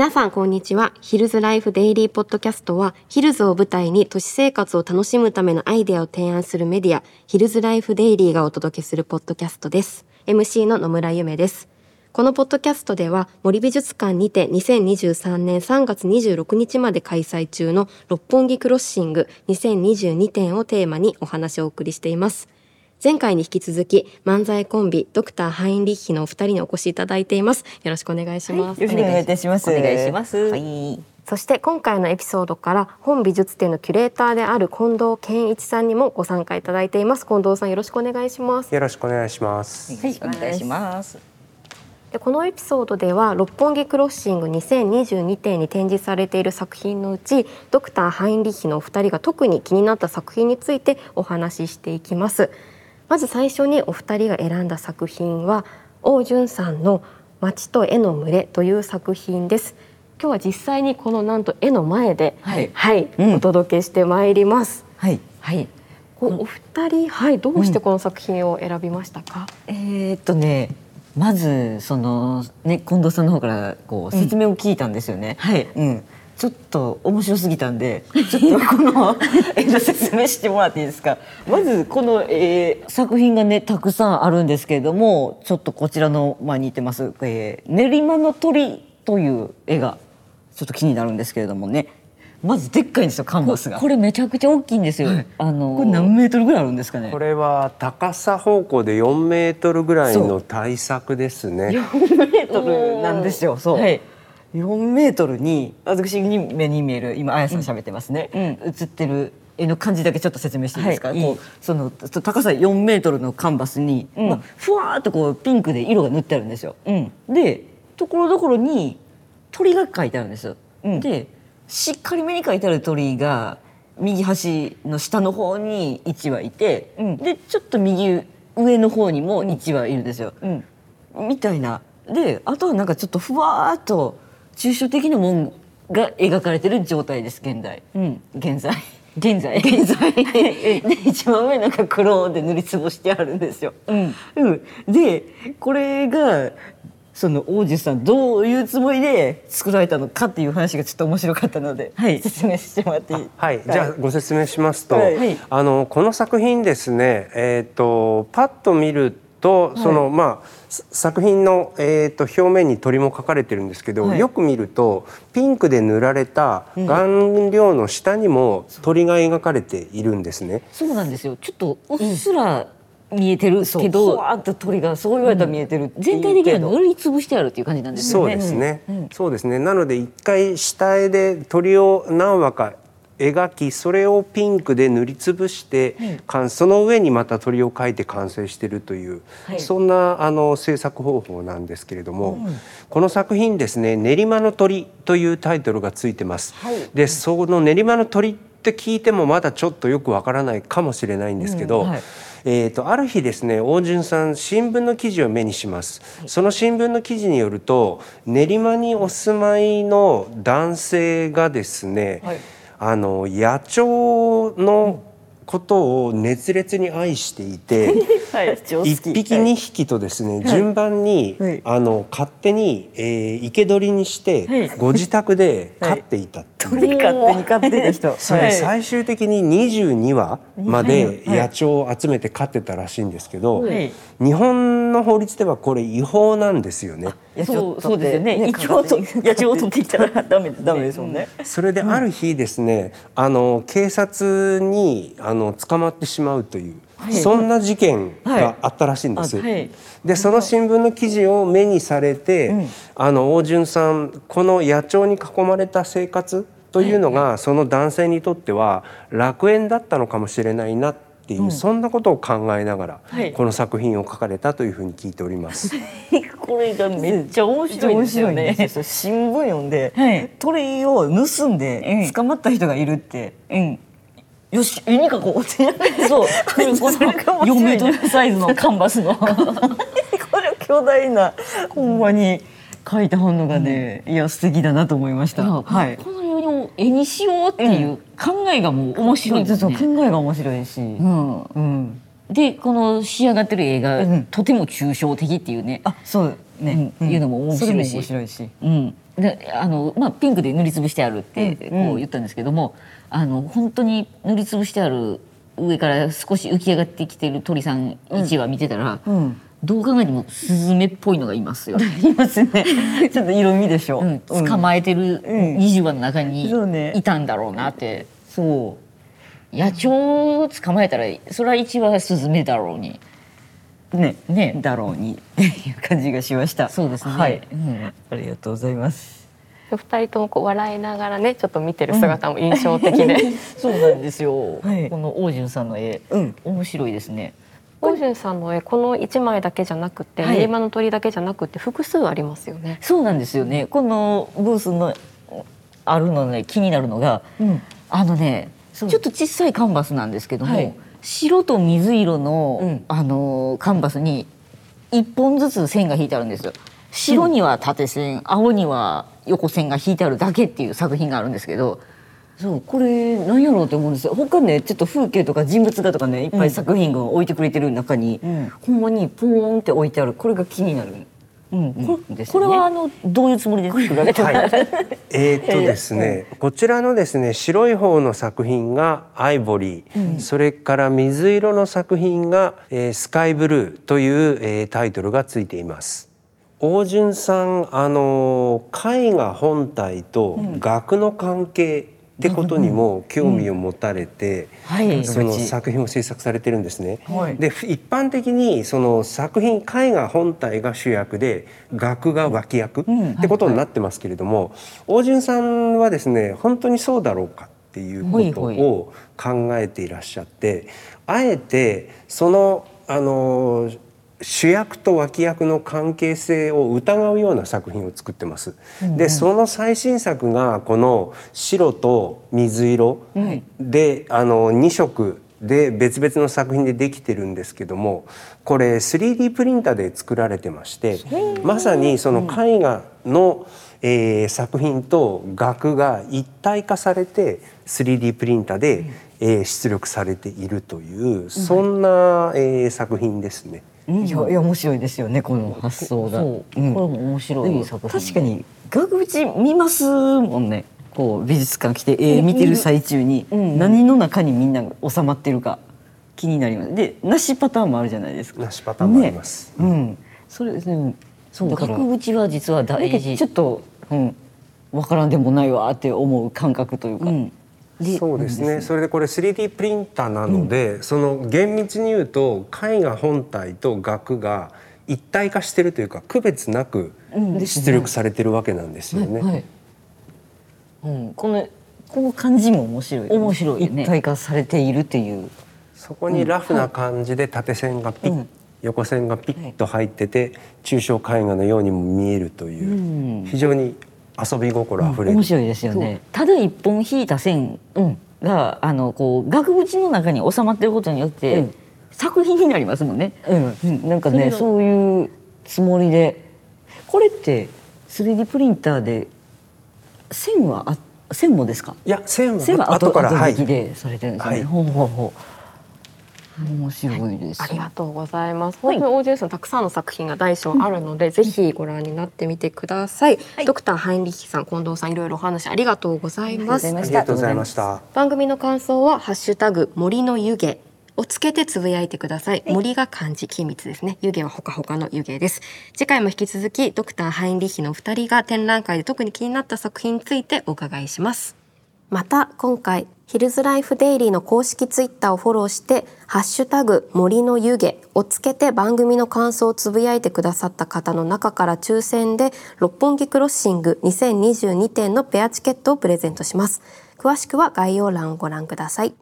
皆さんこんにちは。ヒルズライフデイリーポッドキャストは、ヒルズを舞台に都市生活を楽しむためのアイデアを提案するメディア、ヒルズライフデイリーがお届けするポッドキャストです。MC の野村ゆめです。このポッドキャストでは、森美術館にて2023年3月26日まで開催中の六本木クロッシング2022展をテーマにお話をお送りしています。前回に引き続き漫才コンビドクターハインリッヒのお二人にお越しいただいています。よろしくお願いします。よろしくお願いいたします。お願いします。はい。そして今回のエピソードから本美術展のキュレーターである近藤健一さんにもご参加いただいています。近藤さんよろしくお願いします。よろしくお願いします。はい、お願いします。でこのエピソードでは六本木クロッシング2022展に展示されている作品のうちドクターハインリッヒのお二人が特に気になった作品についてお話ししていきます。まず最初にお二人が選んだ作品は王淳さんの街と絵の群れという作品です。今日は実際にこのなんと絵の前で、はいはい、うんお届けしてまいります。はい。はい。お二人はいどうしてこの作品を選びましたか？えー、っとね、まずそのね近藤さんの方からこう説明を聞いたんですよね。はいうん。ちょっと面白すぎたんで、ちょっとこの 絵の説明してもらっていいですか？まずこの、えー作品がねたくさんあるんですけれども、ちょっとこちらの前に似てます、えー練馬の鳥という絵がちょっと気になるんですけれどもね。まずでっかいんですよカンバスが。これめちゃくちゃ大きいんですよ。あのこれ何メートルぐらいあるんですかね？これは高さ方向で4メートルぐらいの大作ですね。4メートルなんですよ。そう。はい4メートルに私に目に見える今あやさん喋ってますね。うん。映ってる絵の感じだけちょっと説明していいですか？はい。こうその高さ4メートルのカンバスに、うん。まあふわーっとこうピンクで色が塗ってあるんですよ。うん。でところどころに鳥が描いてあるんですよ。うん。でしっかりめに描いてある鳥が右端の下の方に1羽いて、うん。でちょっと右上の方にも1羽いるんですよ。うん。みたいな。であとはなんかちょっとふわーっと抽象的なもんが描かれてる状態です現代、うん。現在。現在。現在。で 一番上なんか黒で塗りつぶしてあるんですよ。うん。うん、でこれがその王子さんどういうつもりで作られたのかっていう話がちょっと面白かったので、はい。説明してもらっていい？はい、じゃあご説明しますと、はい。はい。あのこの作品ですね、えっ、とパッと見るとその、まあさ作品のえっ、と表面に鳥も描かれてるんですけど、はい。よく見るとピンクで塗られた顔料の下にも鳥が描かれているんですね。そうなんですよ。ちょっとうっすら見えてるけど、わーっと鳥がそう言われたら見えてるう全体的に塗りつぶしてあるっていう感じなんですよね。そうですね、うんうんそうですね。なので一回下絵で鳥を何羽か描きそれをピンクで塗りつぶして、かんその上にまた鳥を描いて完成しているという、はい。そんなあの制作方法なんですけれども、この作品ですね「練馬の鳥」というタイトルがついてます。でその練馬の鳥って聞いてもまだちょっとよくわからないかもしれないんですけど、うん。はい。えー、とある日ですね大順さん新聞の記事を目にします、その新聞の記事によると練馬にお住まいの男性がですね、はいあの野鳥のことを熱烈に愛していて、はい一匹二匹とですね、順番に、はい。あの勝手に、えー、生け捕りにして、はい。ご自宅で飼っていた鳥勝手に飼ってた人最終的に22羽まではい野鳥を集めて飼ってたらしいんですけど、はい日本の法律ではこれ違法なんですよね。そうそうですよね。野鳥を取ってきたらダメ。ダメですもんね。それである日ですね、あの警察にあの捕まってしまうという、そんな事件があったらしいんです。でその新聞の記事を目にされて、あの大順さんこの野鳥に囲まれた生活というのが、その男性にとっては楽園だったのかもしれないなっていう、そんなことを考えながら、はいこの作品を書かれたというふうに聞いております。これがめっちゃ面白いんですよね。新聞読んで、はい鳥を盗んで捕まった人がいるって、うん。よし絵に描こうってそう。これこの4メートルサイズのカンバスの。これ巨大なほんまに描いた本のがね、いや素敵だなと思いました。はい。このように絵にしようっていう考えがもう面白いですそうね。考えが面白いし、うん。うん、でこの仕上がってる絵がうん。とても抽象的っていうね。あそうね、うんいうのも面白いし。面白いし、うん。であのまあピンクで塗りつぶしてあるってうんこう言ったんですけども、あの本当に塗りつぶしてある上から少し浮き上がってきてる鳥さん1羽見てたら、うんどう考えてもスズメっぽいのがいますよ。いますね。ちょっと色味でしょ、うん、捕まえてるうん。20羽の中にそうね。いたんだろうなって、そ野鳥を捕まえたらそれは1羽スズメだろうに。うね。ね。だろうに。っていう感じがしました。そうですね。はい、うん。ありがとうございます。二人ともこう笑いながらねちょっと見てる姿も印象的で、そうなんですよ、はい。この王潤さんの絵、うん。面白いですね。オージュンさんの絵この一枚だけじゃなくてはい練馬の鳥だけじゃなくて複数ありますよね。そうなんですよね。このブースのあるのね気になるのが、うんあのねちょっと小さいカンバスなんですけども、はい白と水色の、うんあのカンバスに一本ずつ線が引いてあるんですよ。白には縦線、青には横線が引いてあるだけっていう作品があるんですけど、そうこれ何やろうと思うんですよ。他ねちょっと風景とか人物画とかねいっぱい作品が置いてくれてる中に、うん。ほんまにポーンって置いてある。これが気になる、うんこですねこれはあのどういうつもりで作られてる、はい、えーっとですね、こちらのですね白い方の作品がアイボリー、それから水色の作品が、えースカイブルーという、えータイトルがついています。大順さんあの絵画本体と額の関係ってことにも興味を持たれて、はい。その作品を制作されてるんですね。はい。で一般的にその作品絵画本体が主役で額が脇役ってことになってますけれども、大順さんはですね本当にそうだろうかっていうことを考えていらっしゃってあえてそのあの主役と脇役の関係性を疑うような作品を作ってます。でその最新作がこの白と水色で、あの2色で別々の作品でできてるんですけどもこれ 3D プリンターで作られてましてまさにその絵画の、えー作品と額が一体化されて 3D プリンターで、えー出力されているというそんな、えー作品ですね。いやいや面白いですよねこの発想が。これも面白い作品。確かに額縁見ますもんね。こう美術館来て絵見てる最中にうん。何の中にみんなが収まってるか気になります。でなしパターンもあるじゃないですか。なしパターンもあります。ね。うん。それでもそう額縁は実は大事。どちょっとうん。わからんでもないわって思う感覚というか、うんそうですね。それでこれ 3D プリンターなので、その厳密に言うと絵画本体と額が一体化してるというか区別なく出力されてるわけなんですよね。はい。うん、このこの感じも面白い、面白いね。一体化されているっていう、そこにラフな感じで縦線がピッ、うん横線がピッと入ってて抽象絵画のようにも見えるという、うん。非常に遊び心あふれる、面白いですよね。ただ一本引いた線うん。が、あのこう額縁の中に収まってることによって、うん。作品になりますもんね。うん、なんかそれがねそういうつもりで。これって 3D プリンターで線はあ線もですか？いや線は線は後後からでされてるんですよね、はい。ほうほうほう面白いです、ありがとうございます。本当にオージュンさんたくさんの作品が大小あるので、ぜひご覧になってみてください。ドクターハインリッヒさん、近藤さんいろいろお話ありがとうございます。ありがとうございました。番組の感想はハッシュタグ森の湯気をつけてつぶやいてください。森が漢字機密ですね。湯気はほかほかの湯気です。次回も引き続きドクターハインリッヒのお二人が展覧会で特に気になった作品についてお伺いします。また今回ヒルズライフデイリーの公式ツイッターをフォローしてハッシュタグ森の湯気をつけて番組の感想をつぶやいてくださった方の中から抽選で六本木クロッシング2022点のペアチケットをプレゼントします。詳しくは概要欄をご覧ください。